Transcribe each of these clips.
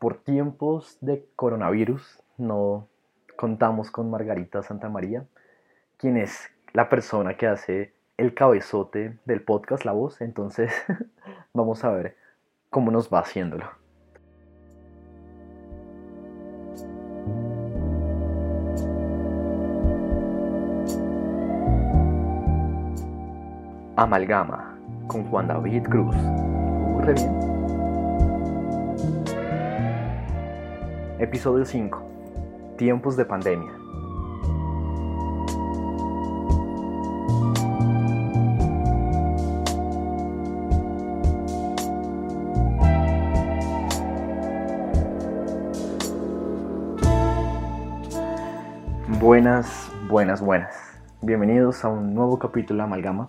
por tiempos de coronavirus no contamos con Margarita Santamaría, quien es la persona que hace el cabezote del podcast, la voz. Entonces vamos a ver cómo nos va haciéndolo. Amalgama con Juan David Cruz. Ocurre bien. Episodio 5. Tiempos de pandemia. Buenas, buenas, buenas. Bienvenidos a un nuevo capítulo de Amalgama.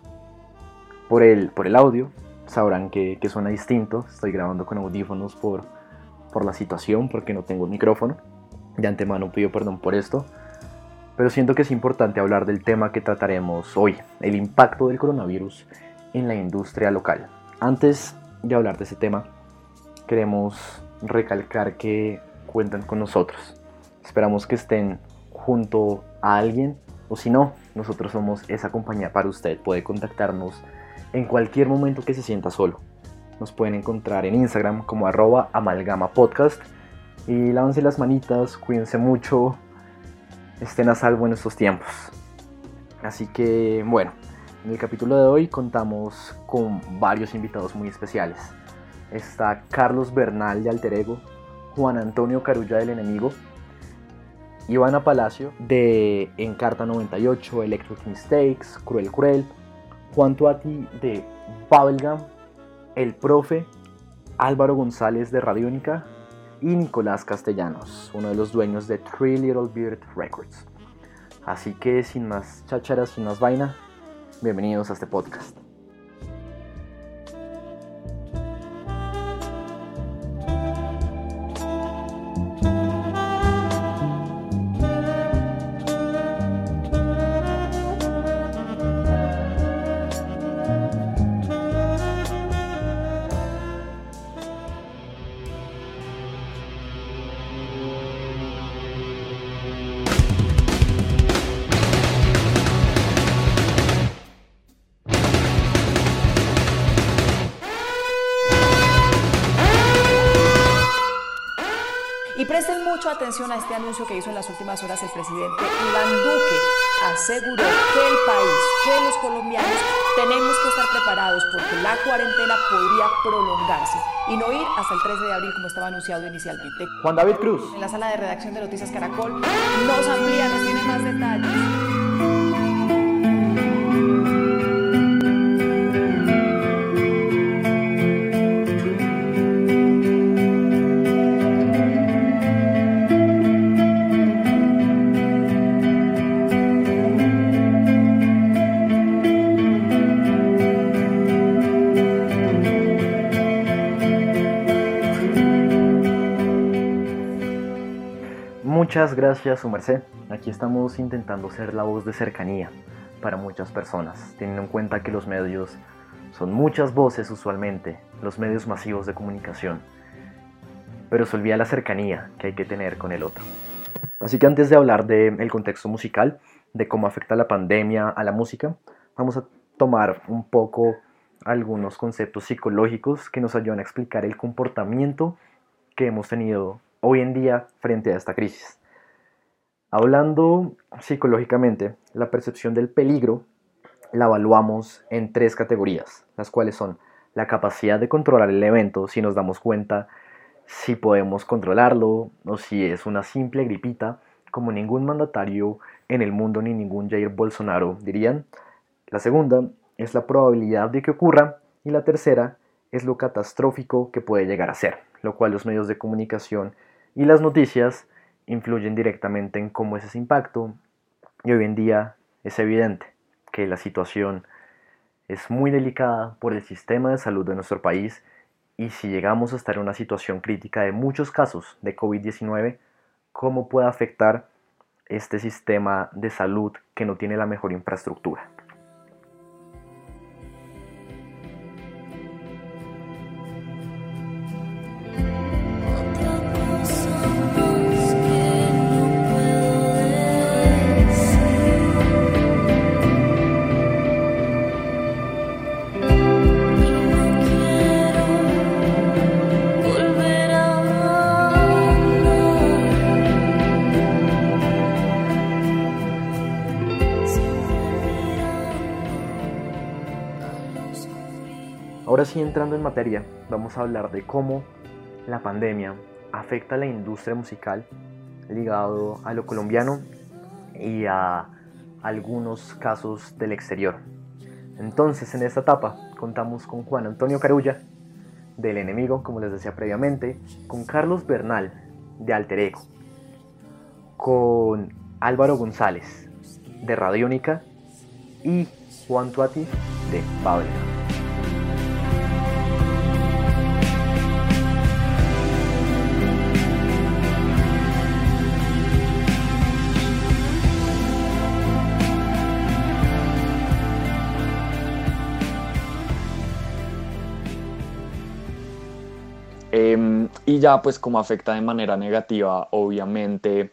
Por el, por el audio sabrán que, que suena distinto. Estoy grabando con audífonos por, por la situación, porque no tengo micrófono. De antemano pido perdón por esto. Pero siento que es importante hablar del tema que trataremos hoy, el impacto del coronavirus en la industria local. Antes de hablar de ese tema, queremos recalcar que cuentan con nosotros. Esperamos que estén junto a alguien o si no, nosotros somos esa compañía para usted. Puede contactarnos en cualquier momento que se sienta solo. Nos pueden encontrar en Instagram como arroba amalgama podcast. Y lávense las manitas, cuídense mucho, estén a salvo en estos tiempos. Así que bueno, en el capítulo de hoy contamos con varios invitados muy especiales. Está Carlos Bernal de Alter Ego, Juan Antonio Carulla del Enemigo, Ivana Palacio de Encarta 98, Electric Mistakes, Cruel Cruel, Juan Tuati de Bubblegum, El Profe, Álvaro González de Radiónica y Nicolás Castellanos, uno de los dueños de Three Little Beard Records. Así que sin más chácharas, sin más vaina, bienvenidos a este podcast. Atención a este anuncio que hizo en las últimas horas el presidente Iván Duque. Aseguró que el país, que los colombianos tenemos que estar preparados porque la cuarentena podría prolongarse y no ir hasta el 13 de abril como estaba anunciado inicialmente. Juan David Cruz. En la sala de redacción de Noticias Caracol nos amplía, nos tiene más detalles. Muchas gracias, su merced. Aquí estamos intentando ser la voz de cercanía para muchas personas, teniendo en cuenta que los medios son muchas voces usualmente, los medios masivos de comunicación, pero se olvida la cercanía que hay que tener con el otro. Así que antes de hablar del contexto musical, de cómo afecta la pandemia a la música, vamos a tomar un poco algunos conceptos psicológicos que nos ayudan a explicar el comportamiento que hemos tenido hoy en día frente a esta crisis. Hablando psicológicamente, la percepción del peligro la evaluamos en tres categorías, las cuales son la capacidad de controlar el evento, si nos damos cuenta si podemos controlarlo o si es una simple gripita, como ningún mandatario en el mundo ni ningún Jair Bolsonaro dirían. La segunda es la probabilidad de que ocurra y la tercera es lo catastrófico que puede llegar a ser, lo cual los medios de comunicación y las noticias influyen directamente en cómo es ese impacto y hoy en día es evidente que la situación es muy delicada por el sistema de salud de nuestro país y si llegamos a estar en una situación crítica de muchos casos de COVID-19, cómo puede afectar este sistema de salud que no tiene la mejor infraestructura. Entrando en materia, vamos a hablar de cómo la pandemia afecta a la industria musical ligado a lo colombiano y a algunos casos del exterior. Entonces, en esta etapa contamos con Juan Antonio Carulla, del Enemigo, como les decía previamente, con Carlos Bernal, de Alter Ego, con Álvaro González, de Radiónica, y Juan Tuati, de Fábrica. Ya pues como afecta de manera negativa, obviamente,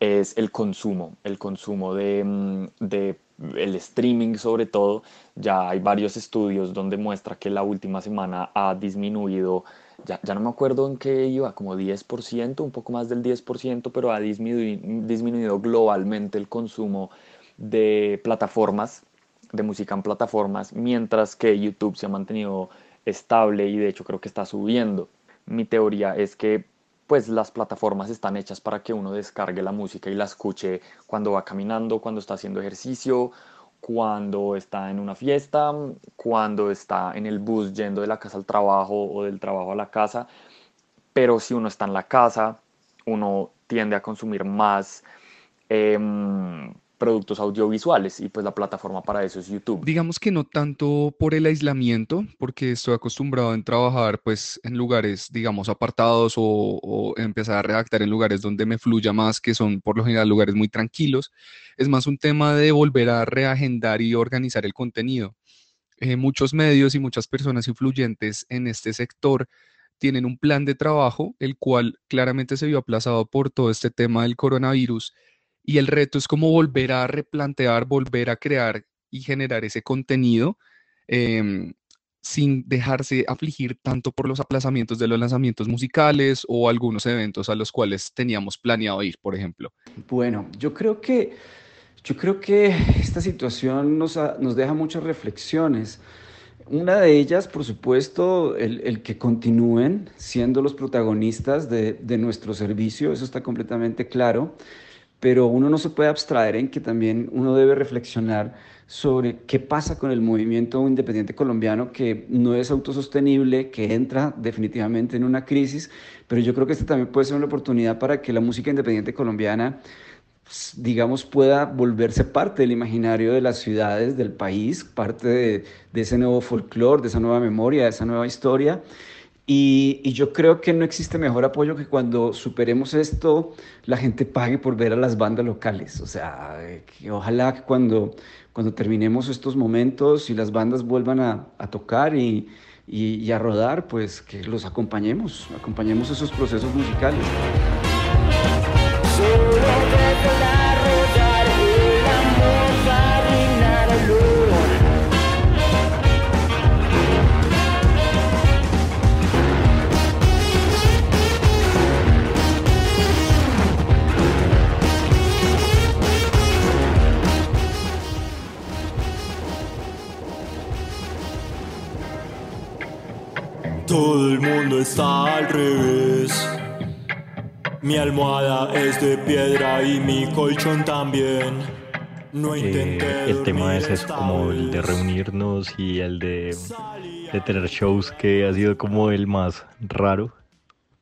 es el consumo, el consumo de, mm, de, el streaming sobre todo. Ya hay varios estudios donde muestra que la última semana ha disminuido, ya, ya no me acuerdo en qué iba, como 10%, un poco más del 10%, pero ha disminuido globalmente el consumo de plataformas, de música en plataformas, mientras que YouTube se ha mantenido estable y de hecho creo que está subiendo mi teoría es que pues las plataformas están hechas para que uno descargue la música y la escuche cuando va caminando, cuando está haciendo ejercicio, cuando está en una fiesta, cuando está en el bus yendo de la casa al trabajo o del trabajo a la casa. Pero si uno está en la casa, uno tiende a consumir más em, productos audiovisuales y pues la plataforma para eso es YouTube. Digamos que no tanto por el aislamiento, porque estoy acostumbrado en trabajar pues en lugares, digamos, apartados o, empezar a redactar en lugares donde me fluya más, que son por lo general lugares muy tranquilos. Es más un tema de volver a reagendar y organizar el contenido. Eh, muchos medios y muchas personas influyentes en este sector tienen un plan de trabajo, el cual claramente se vio aplazado por todo este tema del coronavirus y el reto es como volver a replantear, volver a crear y generar ese contenido em, sin dejarse afligir tanto por los aplazamientos de los lanzamientos musicales o algunos eventos a los cuales teníamos planeado ir, por ejemplo. Bueno, yo creo que, yo creo que esta situación nos, nos deja muchas reflexiones. Una de ellas, por supuesto, el, el, que continúen siendo los protagonistas de, de nuestro servicio, eso está completamente claro pero uno no se puede abstraer en que también uno debe reflexionar sobre qué pasa con el movimiento independiente colombiano que no es autosostenible, que entra definitivamente en una crisis, pero yo creo que esta también puede ser una oportunidad para que la música independiente colombiana pues, digamos, pueda volverse parte del imaginario de las ciudades, del país, parte de, ese nuevo folclore, de esa nueva memoria, de esa nueva historia. Y, yo creo que no existe mejor apoyo que cuando superemos esto, la gente pague por ver a las bandas locales. O sea, que ojalá que cuando, cuando terminemos estos momentos y las bandas vuelvan a, a tocar y, y, a rodar, pues que los acompañemos, acompañemos esos procesos musicales. Todo está al revés. Mi almohada es de piedra y mi colchón también. No eh, el tema es como el de reunirnos y el de, de, tener shows que ha sido como el más raro,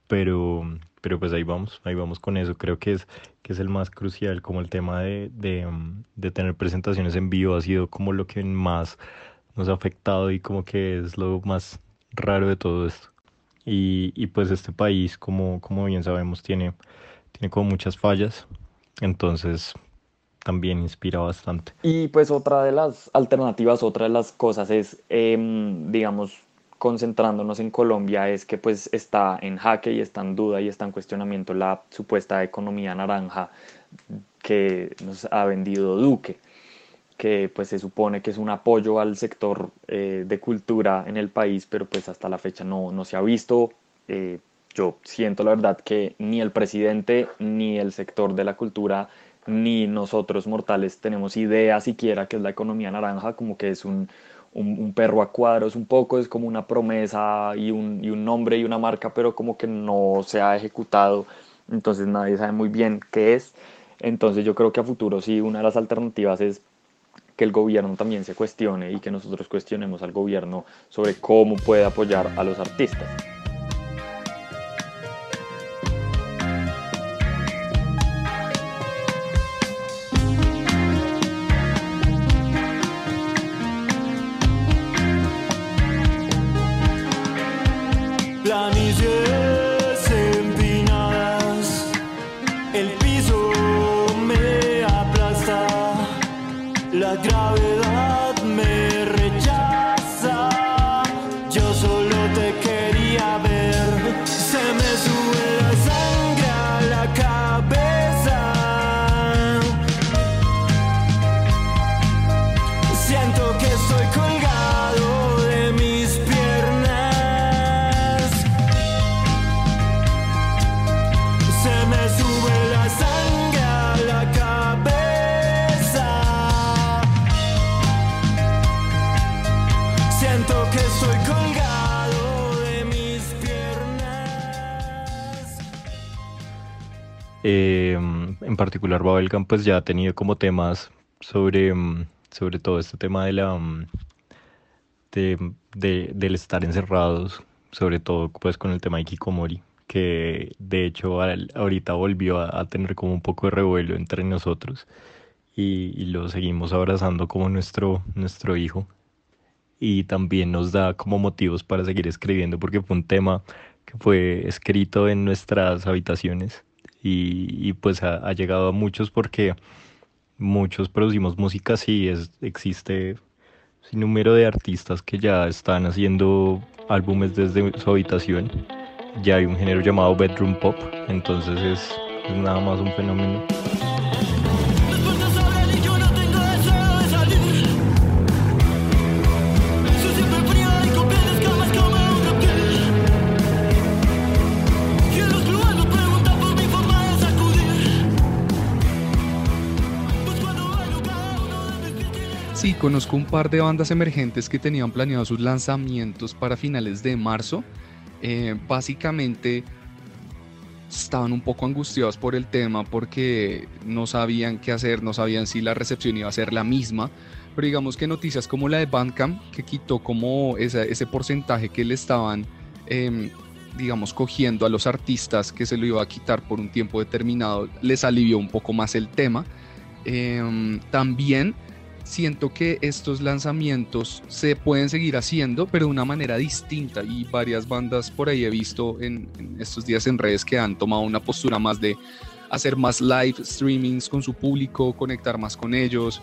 pero, pero pues ahí vamos, ahí vamos con eso. Creo que es, que es el más crucial, como el tema de, de, de tener presentaciones en vivo ha sido como lo que más nos ha afectado y como que es lo más raro de todo esto. Y, pues este país, como, como bien sabemos, tiene, tiene como muchas fallas, entonces también inspira bastante. Y pues otra de las alternativas, otra de las cosas es, em, digamos, concentrándonos en Colombia, es que pues está en jaque y está en duda y está en cuestionamiento la supuesta economía naranja que nos ha vendido Duque que pues se supone que es un apoyo al sector eh, de cultura en el país, pero pues hasta la fecha no, no se ha visto. Eh, yo siento la verdad que ni el presidente, ni el sector de la cultura, ni nosotros mortales tenemos idea siquiera que es la economía naranja, como que es un, un, perro a cuadros un poco, es como una promesa y un, y un nombre y una marca, pero como que no se ha ejecutado, entonces nadie sabe muy bien qué es. Entonces yo creo que a futuro sí, una de las alternativas es que el gobierno también se cuestione y que nosotros cuestionemos al gobierno sobre cómo puede apoyar a los artistas. te quería ver, se me sube. En particular Babelcam pues ya ha tenido como temas sobre, mm, sobre todo este tema de la mm, de, del estar encerrados, sobre todo pues con el tema de Kikomori, que de hecho ahorita volvió a, tener como un poco de revuelo entre nosotros y, y, lo seguimos abrazando como nuestro, nuestro hijo. Y también nos da como motivos para seguir escribiendo porque fue un tema que fue escrito en nuestras habitaciones y, pues ha, llegado a muchos porque muchos producimos música, y es, existe un número de artistas que ya están haciendo álbumes desde su habitación. Ya hay un género llamado bedroom pop, entonces es nada más un fenómeno. Conozco un par de bandas emergentes que tenían planeados sus lanzamientos para finales de marzo. Eh, básicamente estaban un poco angustiados por el tema porque no sabían qué hacer, no sabían si la recepción iba a ser la misma. Pero digamos que noticias como la de Bandcamp, que quitó como ese porcentaje que le estaban, em, digamos, cogiendo a los artistas, que se lo iba a quitar por un tiempo determinado, les alivió un poco más el tema. Em, también siento que estos lanzamientos se pueden seguir haciendo, pero de una manera distinta. Y varias bandas por ahí he visto en, estos días en redes que han tomado una postura más de hacer más live streamings con su público, conectar más con ellos.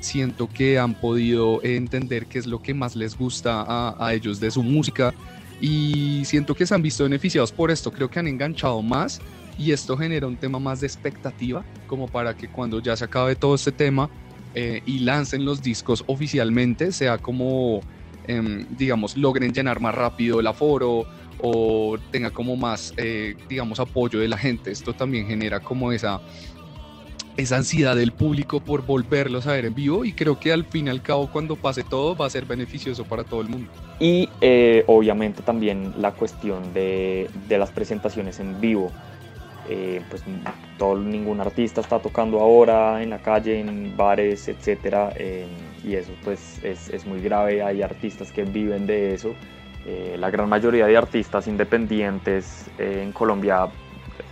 Siento que han podido entender qué es lo que más les gusta a, a ellos de su música y siento que se han visto beneficiados por esto. Creo que han enganchado más y esto genera un tema más de expectativa, como para que cuando ya se acabe todo este tema, eh, y lancen los discos oficialmente, sea como, em, digamos, logren llenar más rápido el aforo o tenga como más, eh, digamos, apoyo de la gente. Esto también genera como esa, esa ansiedad del público por volverlos a ver en vivo y creo que al fin y al cabo cuando pase todo va a ser beneficioso para todo el mundo. Y eh, obviamente también la cuestión de, de las presentaciones en vivo eh, pues todo, ningún artista está tocando ahora en la calle, en bares, etcétera, eh, y eso pues es, es, muy grave, hay artistas que viven de eso, eh, la gran mayoría de artistas independientes en Colombia,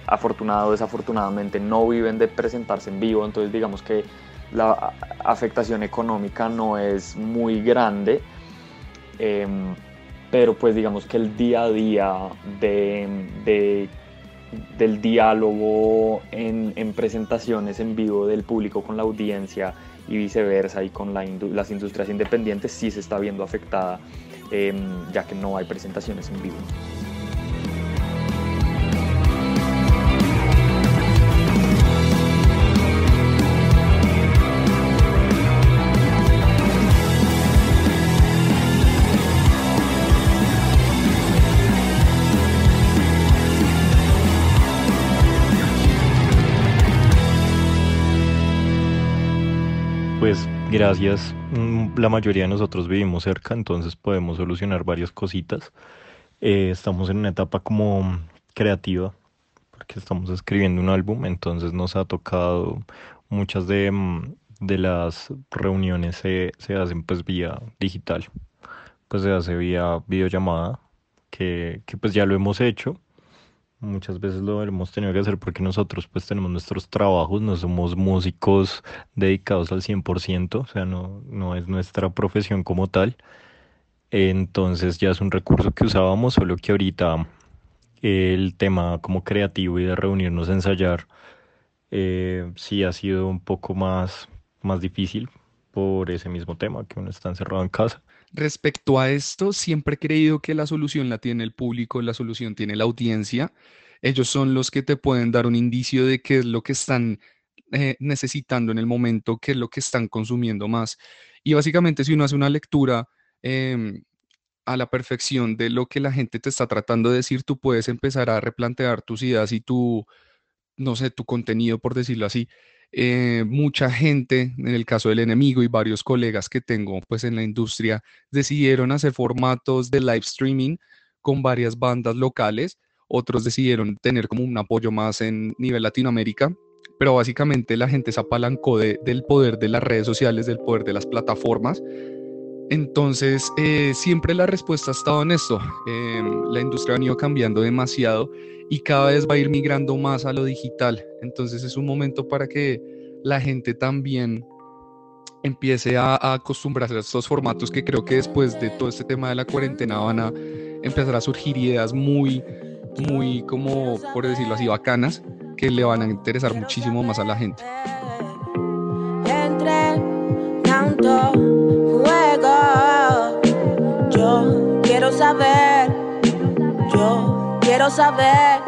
afortunado o desafortunadamente, no viven de presentarse en vivo, entonces digamos que la afectación económica no es muy grande, pero pues digamos que el día a día de, de del diálogo en, presentaciones en vivo del público con la audiencia y viceversa y con las industrias independientes sí se está viendo afectada em, ya que no hay presentaciones en vivo. Gracias, mm, la mayoría de nosotros vivimos cerca, entonces podemos solucionar varias cositas. Eh, estamos en una etapa como creativa, porque estamos escribiendo un álbum, entonces nos ha tocado muchas de, mm, las reuniones se, se hacen pues vía digital, pues se hace vía videollamada, que, que pues ya lo hemos hecho Muchas veces lo hemos tenido que hacer porque nosotros pues tenemos nuestros trabajos, no somos músicos dedicados al 100%, o sea, no, no es nuestra profesión como tal. Entonces ya es un recurso que usábamos, solo que ahorita el tema como creativo y de reunirnos a ensayar eh, sí ha sido un poco más, más difícil por ese mismo tema, que uno está encerrado en casa. Respecto a esto, siempre he creído que la solución la tiene el público, la solución tiene la audiencia. Ellos son los que te pueden dar un indicio de qué es lo que están eh, necesitando en el momento, qué es lo que están consumiendo más. Y básicamente si uno hace una lectura em, a la perfección de lo que la gente te está tratando de decir, tú puedes empezar a replantear tus ideas y tu, no sé, tu contenido, por decirlo así. Eh, mucha gente, en el caso del enemigo y varios colegas que tengo pues en la industria, decidieron hacer formatos de live streaming con varias bandas locales. Otros decidieron tener como un apoyo más en nivel Latinoamérica, pero básicamente la gente se apalancó del poder de las redes sociales, del poder de las plataformas. Entonces, eh, siempre la respuesta ha estado en esto. Em, la industria ha venido cambiando demasiado y cada vez va a ir migrando más a lo digital. Entonces es un momento para que la gente también empiece a, acostumbrarse a estos formatos que creo que después de todo este tema de la cuarentena van a empezar a surgir ideas muy, muy como, por decirlo así, bacanas que le van a interesar muchísimo más a la gente. Saber, yo quiero saber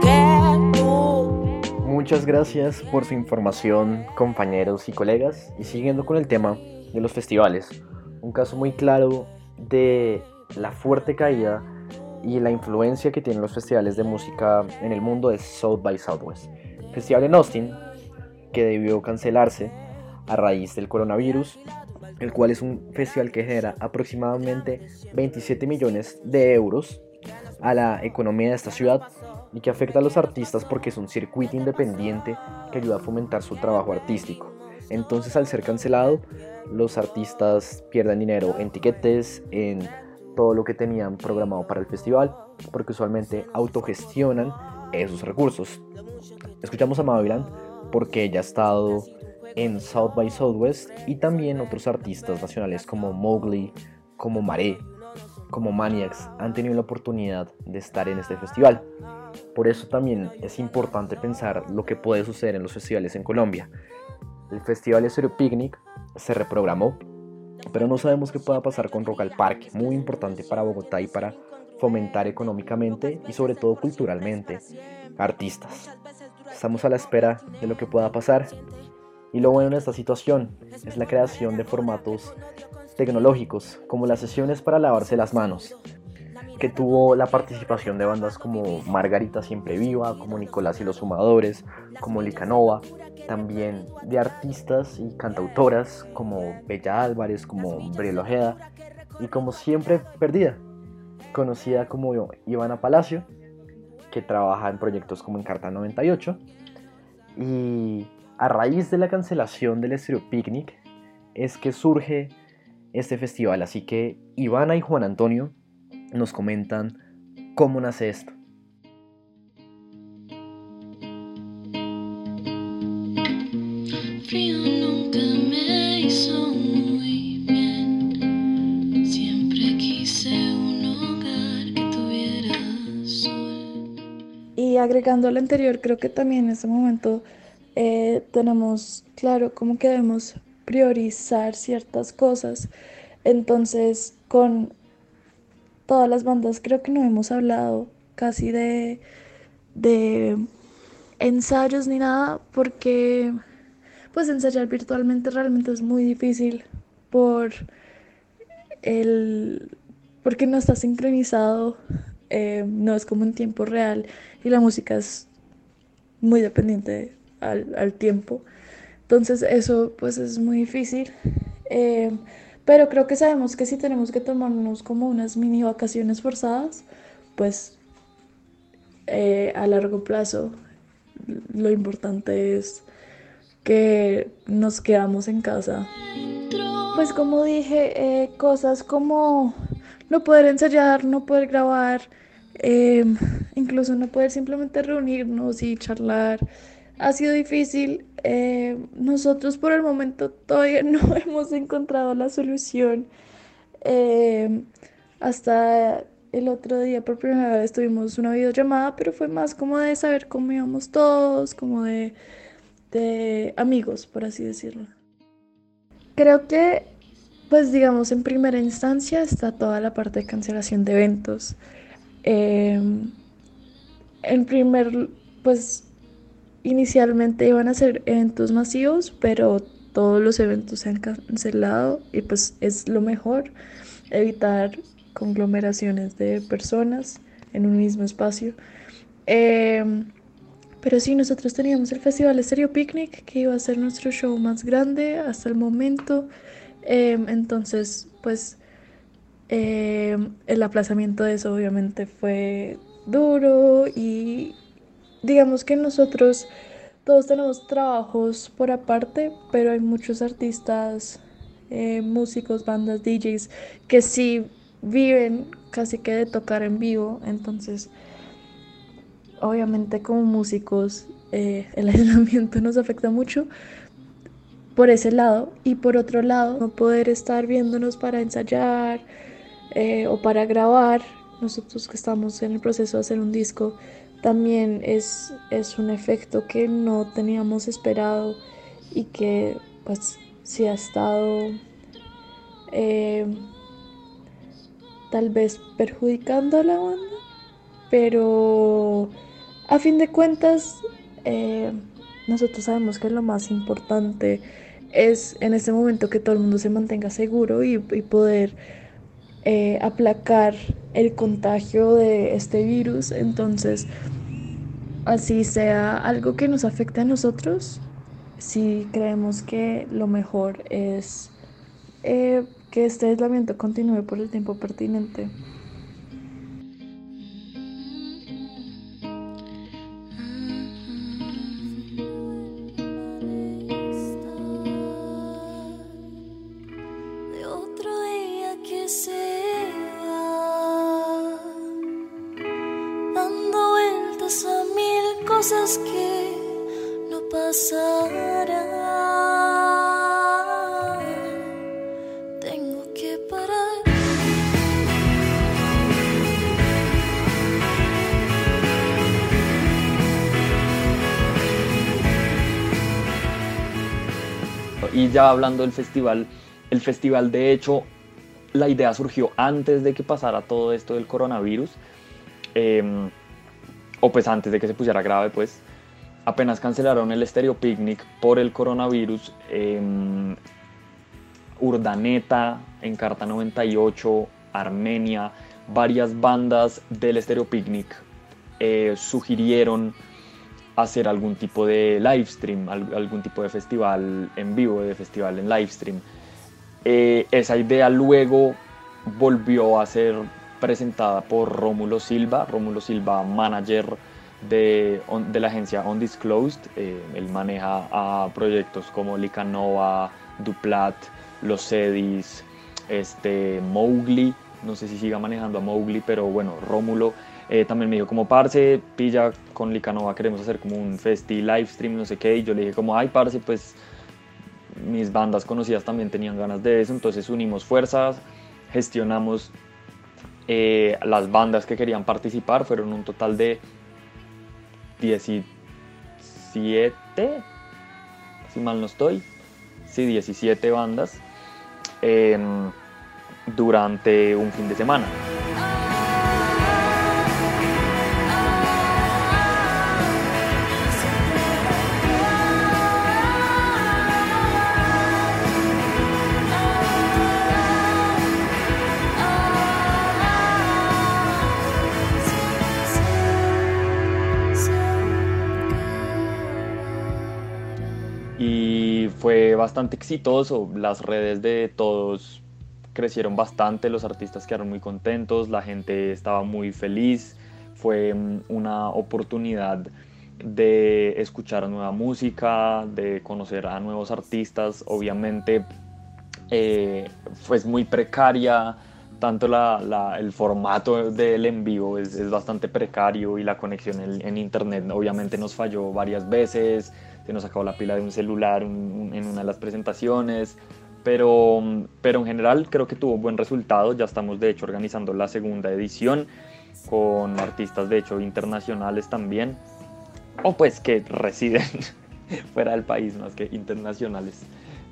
que tú... Muchas gracias por su información, compañeros y colegas. Y siguiendo con el tema de los festivales, un caso muy claro de la fuerte caída y la influencia que tienen los festivales de música en el mundo es South by Southwest. Festival en Austin, que debió cancelarse a raíz del coronavirus, el cual es un festival que genera aproximadamente 27 millones de euros a la economía de esta ciudad y que afecta a los artistas porque es un circuito independiente que ayuda a fomentar su trabajo artístico. Entonces al ser cancelado, los artistas pierden dinero en tiquetes, en todo lo que tenían programado para el festival, porque usualmente autogestionan esos recursos. Escuchamos a Maviland porque ella ha estado en South by Southwest y también otros artistas nacionales como Mowgli, como Maré, como Maniacs han tenido la oportunidad de estar en este festival. Por eso también es importante pensar lo que puede suceder en los festivales en Colombia. El Festival Estéreo Picnic se reprogramó, pero no sabemos qué pueda pasar con Rock al Parque, muy importante para Bogotá y para fomentar económicamente y sobre todo culturalmente artistas. Estamos a la espera de lo que pueda pasar y lo bueno en esta situación es la creación de formatos tecnológicos, como las sesiones para lavarse las manos, que tuvo la participación de bandas como Margarita Siempre Viva, como Nicolás y los Sumadores, como Licanova, también de artistas y cantautoras como Bella Álvarez, como Briel Ojeda, y como siempre perdida, conocida como Ivana Palacio, que trabaja en proyectos como Encarta 98, y a raíz de la cancelación del Estéreo Picnic es que surge este festival. Así que Ivana y Juan Antonio nos comentan cómo nace esto. Y agregando al anterior, creo que también en este momento eh, tenemos claro cómo que debemos priorizar ciertas cosas. Entonces, con todas las bandas creo que no hemos hablado casi de, de ensayos ni nada porque pues ensayar virtualmente realmente es muy difícil por el porque no está sincronizado eh, no es como en tiempo real y la música es muy dependiente al, al tiempo Entonces eso pues es muy difícil. Eh, pero creo que sabemos que si tenemos que tomarnos como unas mini vacaciones forzadas, pues eh, a largo plazo lo importante es que nos quedamos en casa. Pues como dije, eh, cosas como no poder ensayar, no poder grabar, incluso no poder simplemente reunirnos y charlar, ha sido difícil. Em, nosotros por el momento todavía no hemos encontrado la solución. Em, hasta el otro día por primera vez tuvimos una videollamada, pero fue más como de saber cómo íbamos todos, como de, de amigos, por así decirlo. Creo que, pues digamos, en primera instancia está toda la parte de cancelación de eventos. Em, en primer, pues inicialmente iban a ser eventos masivos, pero todos los eventos se han cancelado y pues es lo mejor evitar conglomeraciones de personas en un mismo espacio. Em, pero sí, nosotros teníamos el Festival Estéreo Picnic, que iba a ser nuestro show más grande hasta el momento. Em, entonces, pues em, el aplazamiento de eso obviamente fue duro y digamos que nosotros todos tenemos trabajos por aparte, pero hay muchos artistas, eh, músicos, bandas, DJs que sí viven casi que de tocar en vivo, entonces obviamente como músicos eh, el aislamiento nos afecta mucho por ese lado. Y por otro lado no poder estar viéndonos para ensayar eh, o para grabar. Nosotros que estamos en el proceso de hacer un disco también es, es un efecto que no teníamos esperado y que pues sí ha estado eh, tal vez perjudicando a la banda pero a fin de cuentas, eh, nosotros sabemos que lo más importante es en este momento que todo el mundo se mantenga seguro y, poder eh, aplacar el contagio de este virus. Entonces, así sea algo que nos afecte a nosotros, si creemos que lo mejor es eh, que este aislamiento continúe por el tiempo pertinente. Ya hablando del festival, el festival de hecho, la idea surgió antes de que pasara todo esto del coronavirus, em, o pues antes de que se pusiera grave, pues apenas cancelaron el Stereo Picnic por el coronavirus, em, Urdaneta, Encarta 98, Armenia, varias bandas del Stereo Picnic eh, sugirieron hacer algún tipo de live stream, algún tipo de festival en vivo, de festival en live stream. Eh, esa idea luego volvió a ser presentada por Rómulo Silva, Rómulo Silva, manager de, de la agencia Undisclosed. Eh, él maneja a proyectos como Licanova, Duplat, Los Edis, este, Mowgli. No sé si siga manejando a Mowgli, pero bueno, Rómulo eh, también me dijo como, parce, pilla, con Licanova queremos hacer como un festi live stream, no sé qué, y yo le dije como, ay, parce, pues mis bandas conocidas también tenían ganas de eso, entonces unimos fuerzas, gestionamos eh, las bandas que querían participar, fueron un total de 17, si mal no estoy, sí, 17 bandas em, durante un fin de semana. Fue bastante exitoso, las redes de todos crecieron bastante, los artistas quedaron muy contentos, la gente estaba muy feliz, fue mm, una oportunidad de escuchar nueva música, de conocer a nuevos artistas, obviamente eh, fue muy precaria, tanto la, el formato del en vivo es, es, bastante precario y la conexión en, internet obviamente nos falló varias veces, se nos acabó la pila de un celular en una de las presentaciones, pero, pero en general creo que tuvo buen resultado, ya estamos de hecho organizando la segunda edición con artistas de hecho internacionales también, o pues que residen fuera del país más que internacionales.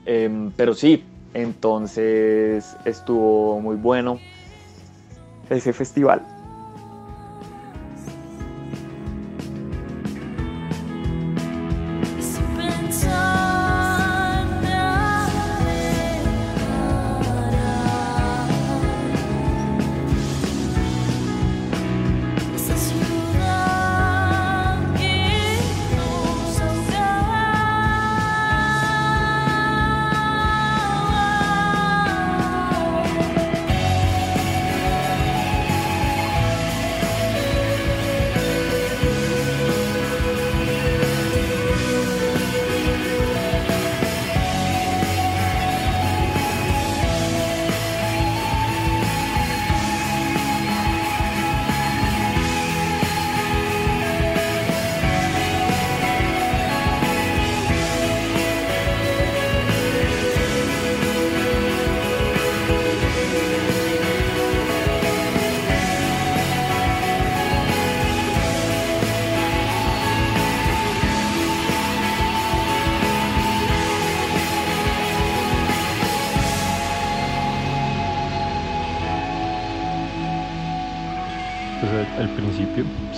Em, pero sí, entonces estuvo muy bueno ese festival.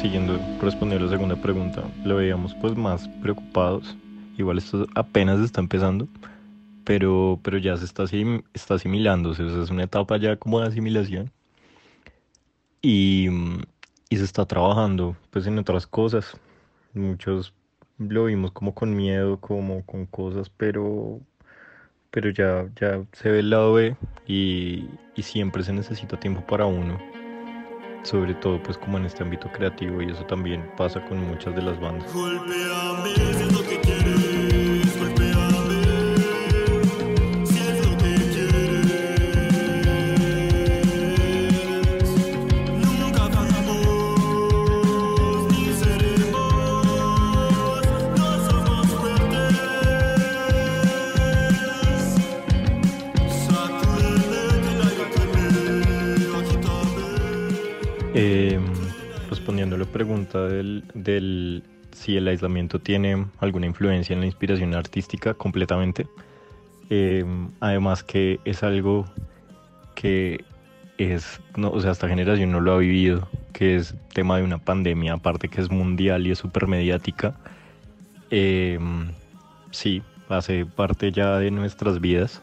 Siguiendo respondiendo a la segunda pregunta, lo veíamos pues más preocupados. Igual esto apenas está empezando, pero, pero ya se está, está asimilándose, es una etapa ya como de asimilación. Y, y se está trabajando pues en otras cosas. Muchos lo vimos como con miedo, como con cosas, pero, pero ya, ya se ve el lado B y, y siempre se necesita tiempo para uno sobre todo pues como en este ámbito creativo y eso también pasa con muchas de las bandas. Pregunta del, si el aislamiento tiene alguna influencia en la inspiración artística, completamente. Eh, además que es algo que es, no, o sea, esta generación no lo ha vivido, que es tema de una pandemia, aparte que es mundial y es súper mediática. Eh, sí, hace parte ya de nuestras vidas,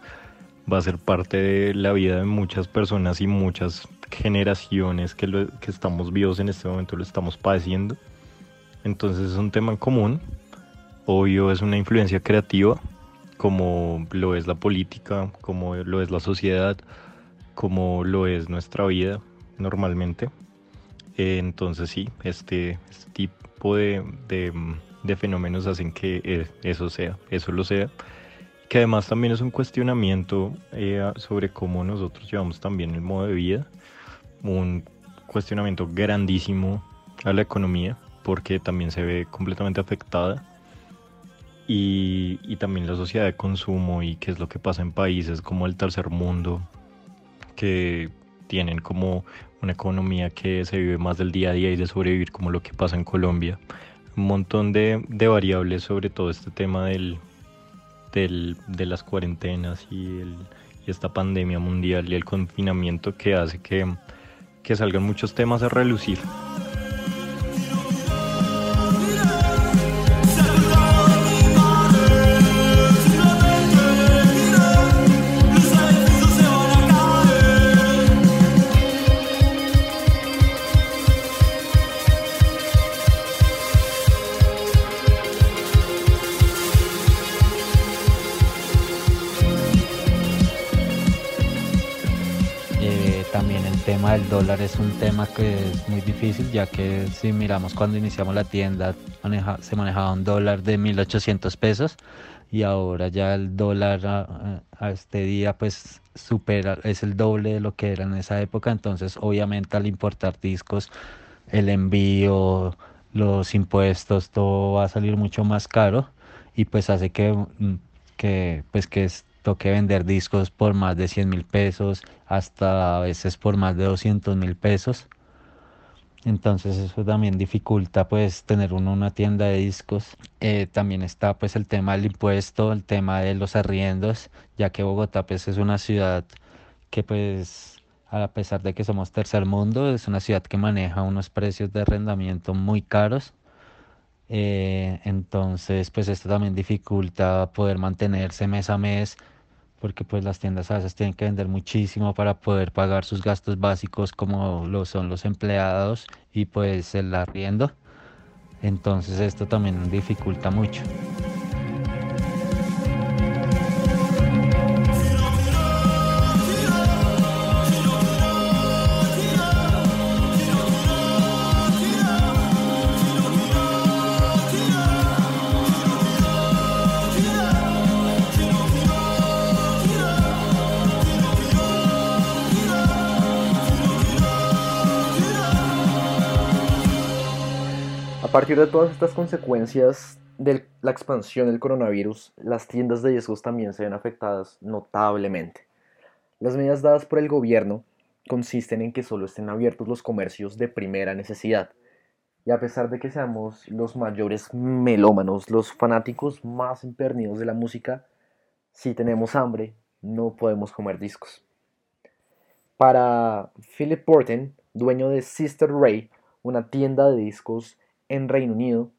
va a ser parte de la vida de muchas personas y muchas generaciones que, lo, que estamos vivos en este momento lo estamos padeciendo. Entonces es un tema en común. Obvio es una influencia creativa, como lo es la política, como lo es la sociedad, como lo es nuestra vida normalmente. entonces sí, este, este tipo de, de, fenómenos hacen que eh, eso sea, eso lo sea que además también es un cuestionamiento eh, sobre cómo nosotros llevamos también el modo de vida un cuestionamiento grandísimo a la economía porque también se ve completamente afectada y, y, también la sociedad de consumo y qué es lo que pasa en países como el tercer mundo que tienen como una economía que se vive más del día a día y de sobrevivir como lo que pasa en Colombia. Un montón de, de variables sobre todo este tema del, del, de las cuarentenas y, el, y esta pandemia mundial y el confinamiento que hace que que salgan muchos temas a relucir. Dólar es un tema que es muy difícil, ya que si miramos cuando iniciamos la tienda se manejaba un dólar de 1.800 pesos y ahora ya el dólar a, a, este día pues supera, es el doble de lo que era en esa época, entonces obviamente al importar discos el envío, los impuestos, todo va a salir mucho más caro y pues hace que, que pues que toque vender discos por más de 100 mil pesos, hasta a veces por más de 200 mil pesos. Entonces eso también dificulta pues tener uno una tienda de discos. Eh, también está pues el tema del impuesto, el tema de los arriendos, ya que Bogotá pues es una ciudad que pues a pesar de que somos tercer mundo, es una ciudad que maneja unos precios de arrendamiento muy caros. Eh, entonces, pues esto también dificulta poder mantenerse mes a mes, porque pues las tiendas a veces tienen que vender muchísimo para poder pagar sus gastos básicos como lo son los empleados y pues el arriendo. Entonces esto también dificulta mucho. Partir de todas estas consecuencias de la expansión del coronavirus, las tiendas de discos también se ven afectadas notablemente. Las medidas dadas por el gobierno consisten en que solo estén abiertos los comercios de primera necesidad. Y a pesar de que seamos los mayores melómanos, los fanáticos más empernidos de la música, si tenemos hambre, no podemos comer discos. Para Philip Porten, dueño de Sister Ray, una tienda de discos en Reino Unido,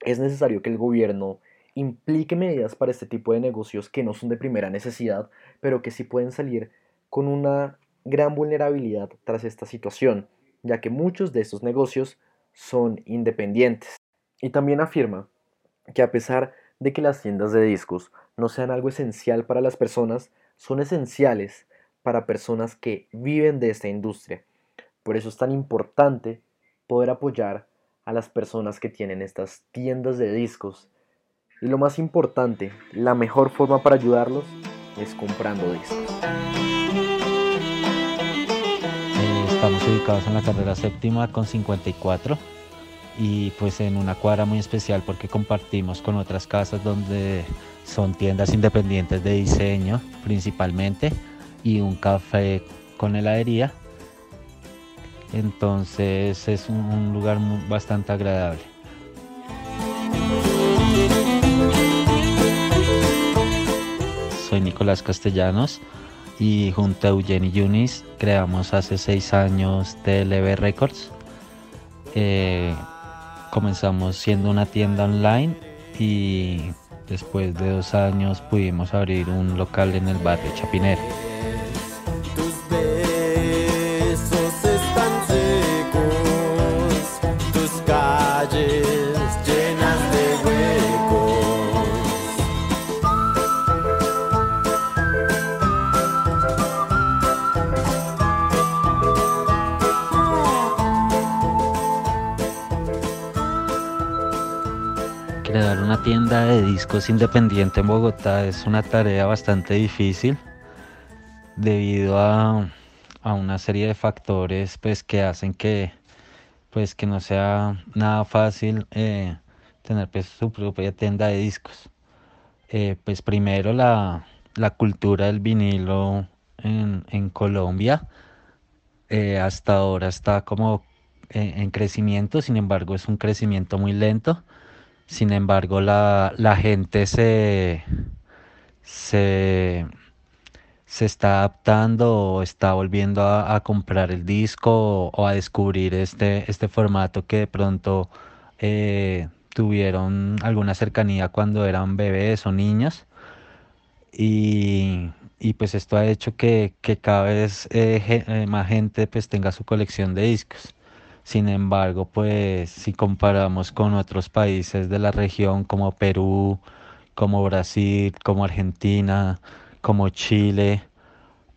es necesario que el gobierno implique medidas para este tipo de negocios que no son de primera necesidad, pero que sí pueden salir con una gran vulnerabilidad tras esta situación, ya que muchos de estos negocios son independientes. Y también afirma que a pesar de que las tiendas de discos no sean algo esencial para las personas, son esenciales para personas que viven de esta industria. Por eso es tan importante poder apoyar a las personas que tienen estas tiendas de discos. Y lo más importante, la mejor forma para ayudarlos es comprando discos. Estamos ubicados en la carrera séptima con 54 y pues en una cuadra muy especial porque compartimos con otras casas donde son tiendas independientes de diseño principalmente y un café con heladería entonces es un, lugar bastante agradable. Soy Nicolás Castellanos y junto a Eugenie Yunis creamos hace seis años TLB Records. Eh, comenzamos siendo una tienda online y después de dos años pudimos abrir un local en el barrio Chapinero. De discos independiente en Bogotá es una tarea bastante difícil debido a, una serie de factores pues que hacen que pues que no sea nada fácil eh, tener pues, su propia tienda de discos. Eh, pues primero la, cultura del vinilo en, Colombia eh, hasta ahora está como en crecimiento, sin embargo es un crecimiento muy lento sin embargo, la, gente se, se, está adaptando o está volviendo a, comprar el disco o, a descubrir este, este formato que de pronto eh, tuvieron alguna cercanía cuando eran bebés o niños. Y, pues esto ha hecho que, cada vez eh, eh, más gente pues tenga su colección de discos. Sin embargo, pues si comparamos con otros países de la región como Perú, como Brasil, como Argentina, como Chile,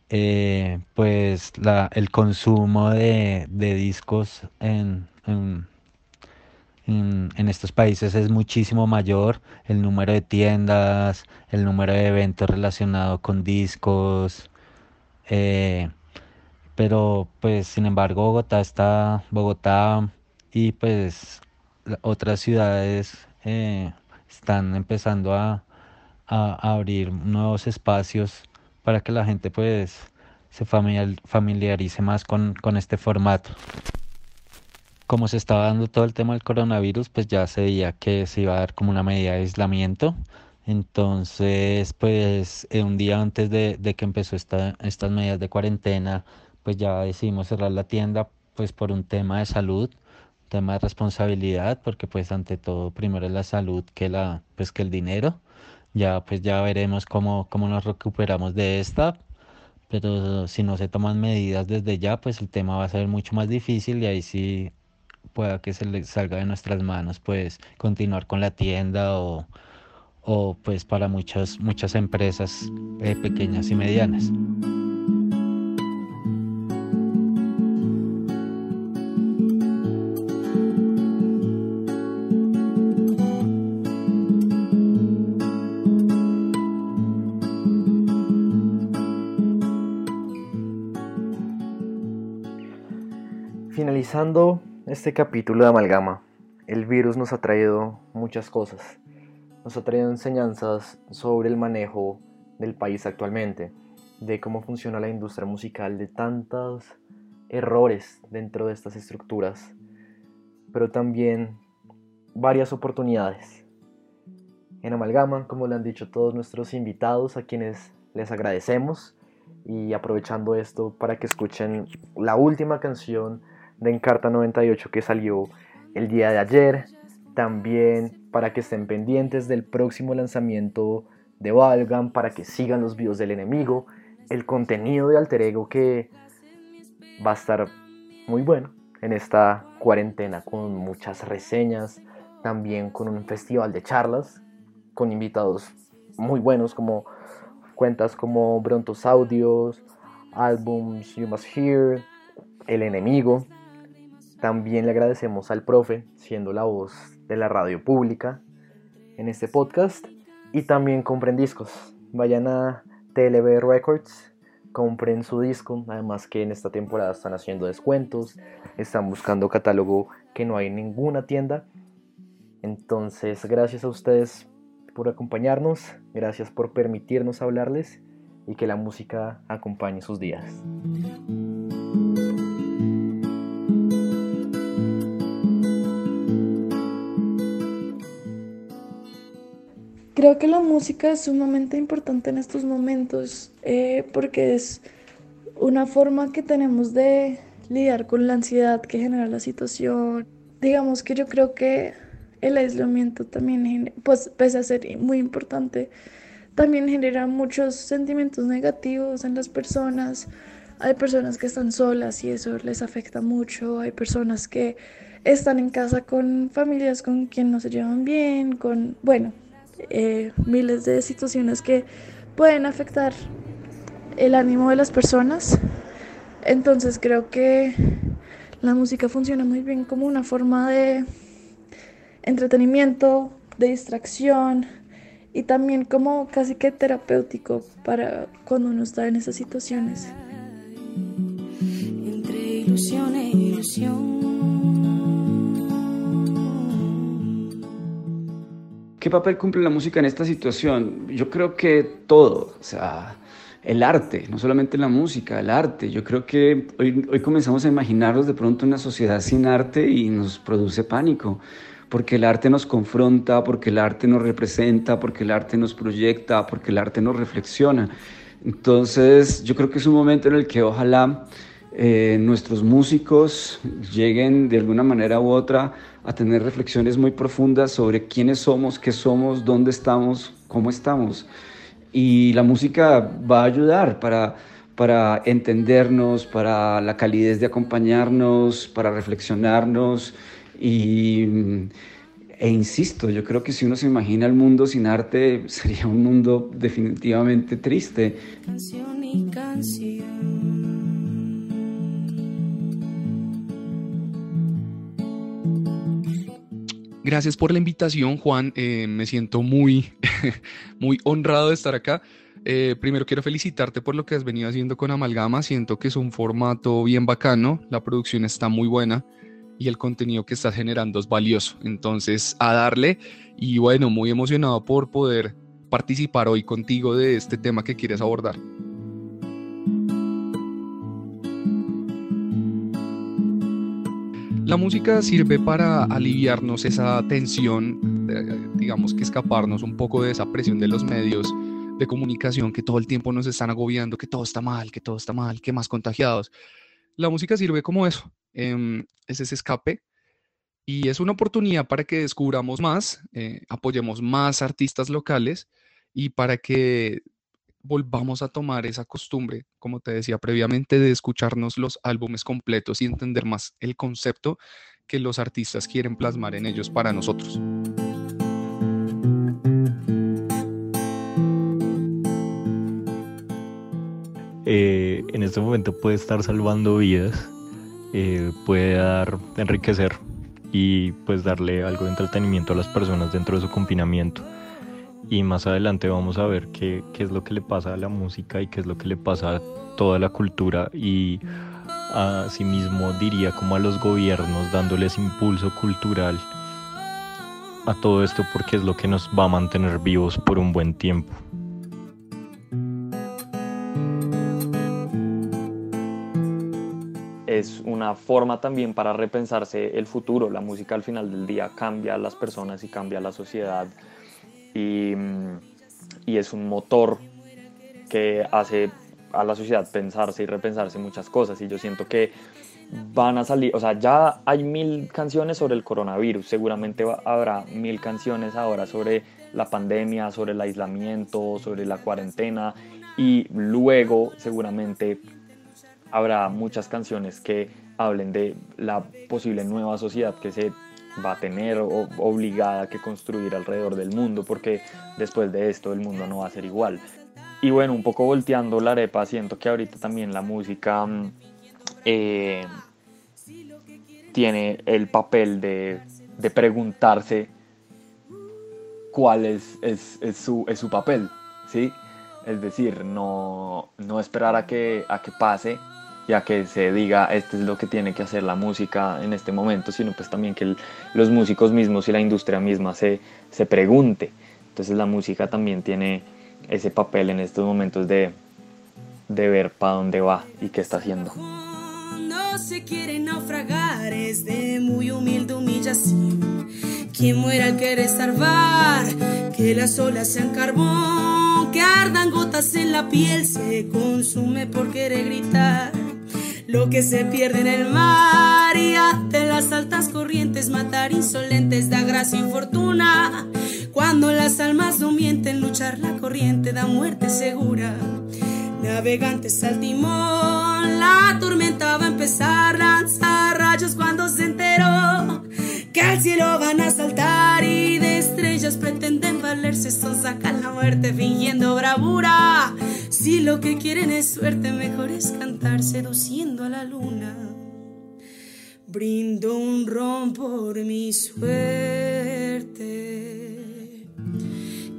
eh, pues el consumo de, discos en, en, estos países es muchísimo mayor, el número de tiendas, el número de eventos relacionados con discos, eh, pero pues sin embargo Bogotá está, Bogotá y pues otras ciudades eh, están empezando a, a, abrir nuevos espacios para que la gente pues se familiarice más con, con este formato. Como se estaba dando todo el tema del coronavirus, pues ya se veía que se iba a dar como una medida de aislamiento. Entonces, pues eh, un día antes de, de que empezó esta, estas medidas de cuarentena, pues ya decidimos cerrar la tienda pues por un tema de salud, tema de responsabilidad, porque pues ante todo primero es la salud que la pues que el dinero. Ya pues ya veremos cómo, cómo nos recuperamos de esta, pero si no se toman medidas desde ya, pues el tema va a ser mucho más difícil y ahí sí pueda que se le salga de nuestras manos pues continuar con la tienda o, o pues para muchas muchas empresas eh, pequeñas y medianas. Este capítulo de Amalgama, el virus nos ha traído muchas cosas. Nos ha traído enseñanzas sobre el manejo del país actualmente, de cómo funciona la industria musical, de tantos errores dentro de estas estructuras, pero también varias oportunidades. En Amalgama, como le han dicho todos nuestros invitados, a quienes les agradecemos, y aprovechando esto para que escuchen la última canción de Encarta 98 que salió el día de ayer. También para que estén pendientes del próximo lanzamiento de Valgan, para que sigan los videos del enemigo, el contenido de Alter Ego que va a estar muy bueno en esta cuarentena con muchas reseñas, también con un festival de charlas con invitados muy buenos como cuentas como Brontos Audios, álbums You Must Hear, El Enemigo, también le agradecemos al profe, siendo la voz de la radio pública en este podcast. Y también compren discos. Vayan a TLB Records, compren su disco. Además que en esta temporada están haciendo descuentos, están buscando catálogo que no hay en ninguna tienda. Entonces, gracias a ustedes por acompañarnos, gracias por permitirnos hablarles y que la música acompañe sus días. Creo que la música es sumamente importante en estos momentos eh, porque es una forma que tenemos de lidiar con la ansiedad que genera la situación. Digamos que yo creo que el aislamiento también, pues pese a ser muy importante, también genera muchos sentimientos negativos en las personas. Hay personas que están solas y eso les afecta mucho. Hay personas que están en casa con familias con quien no se llevan bien, con, bueno, eh, miles de situaciones que pueden afectar el ánimo de las personas. Entonces creo que la música funciona muy bien como una forma de entretenimiento, de distracción y también como casi que terapéutico para cuando uno está en esas situaciones. Entre ilusión e ilusión. ¿Qué papel cumple la música en esta situación? Yo creo que todo, o sea, el arte, no solamente la música, el arte. Yo creo que hoy, hoy comenzamos a imaginarnos de pronto una sociedad sin arte y nos produce pánico, porque el arte nos confronta, porque el arte nos representa, porque el arte nos proyecta, porque el arte nos reflexiona. Entonces, yo creo que es un momento en el que ojalá eh, nuestros músicos lleguen de alguna manera u otra a tener reflexiones muy profundas sobre quiénes somos, qué somos, dónde estamos, cómo estamos. Y la música va a ayudar para, para entendernos, para la calidez de acompañarnos, para reflexionarnos y mm, E insisto, yo creo que si uno se imagina el mundo sin arte, sería un mundo definitivamente triste. Canción y canción. Gracias por la invitación, Juan. Eh, me siento muy, muy honrado de estar acá. Eh, primero quiero felicitarte por lo que has venido haciendo con Amalgama. Siento que es un formato bien bacano, la producción está muy buena y el contenido que estás generando es valioso. Entonces, a darle y bueno, muy emocionado por poder participar hoy contigo de este tema que quieres abordar. La música sirve para aliviarnos esa tensión, digamos que escaparnos un poco de esa presión de los medios de comunicación que todo el tiempo nos están agobiando, que todo está mal, que todo está mal, que más contagiados. La música sirve como eso, em, es ese escape y es una oportunidad para que descubramos más, eh, apoyemos más artistas locales y para que volvamos a tomar esa costumbre, como te decía previamente, de escucharnos los álbumes completos y entender más el concepto que los artistas quieren plasmar en ellos para nosotros. Eh, en este momento puede estar salvando vidas, eh, puede dar, enriquecer y pues darle algo de entretenimiento a las personas dentro de su confinamiento y más adelante vamos a ver qué, es lo que le pasa a la música y qué es lo que le pasa a toda la cultura y a sí diría como a los gobiernos dándoles impulso cultural a todo esto porque es lo que nos va a mantener vivos por un buen tiempo. Es una forma también para repensarse el futuro. La música al final del día cambia a las personas y cambia a la sociedad y, es un motor que hace a la sociedad pensarse y repensarse muchas cosas. Y yo siento que van a salir, o sea, ya hay mil canciones sobre el coronavirus, seguramente habrá mil canciones ahora sobre la pandemia, sobre el aislamiento, sobre la cuarentena. Y luego seguramente habrá muchas canciones que hablen de la posible nueva sociedad que se va a tener obligada que construir alrededor del mundo, porque después de esto el mundo no va a ser igual. Y bueno, un poco volteando la arepa, siento que ahorita también la música mm, eh, tiene el papel de, de preguntarse cuál es, es, es, su, es su papel, ¿sí? Es decir, no, no esperar a que, a que pase ya que se diga esto es lo que tiene que hacer la música en este momento, sino pues también que los músicos mismos y la industria misma se, se pregunte. Entonces la música también tiene ese papel en estos momentos de, de ver para dónde va y qué está haciendo. No se quiere naufragar, es de muy humilde humillación. Quien muera al querer salvar, que las olas sean carbón, que ardan gotas en la piel, se consume por querer gritar lo que se pierde en el mar y ante las altas corrientes matar insolentes da gracia y fortuna. Cuando las almas no mienten, luchar la corriente da muerte segura. Navegantes al timón, la tormenta va a empezar, lanzar rayos cuando se enteró que al cielo van a saltar y de ellas pretenden valerse, son sacan la muerte fingiendo bravura. Si lo que quieren es suerte, mejor es cantar seduciendo a la luna. Brindo un ron por mi suerte.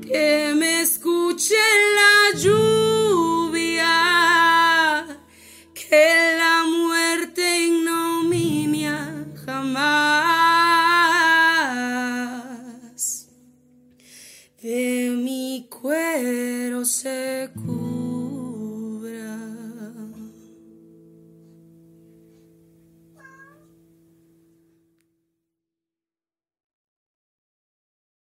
Que me escuche la lluvia, que la muerte ignominia jamás cuero seco.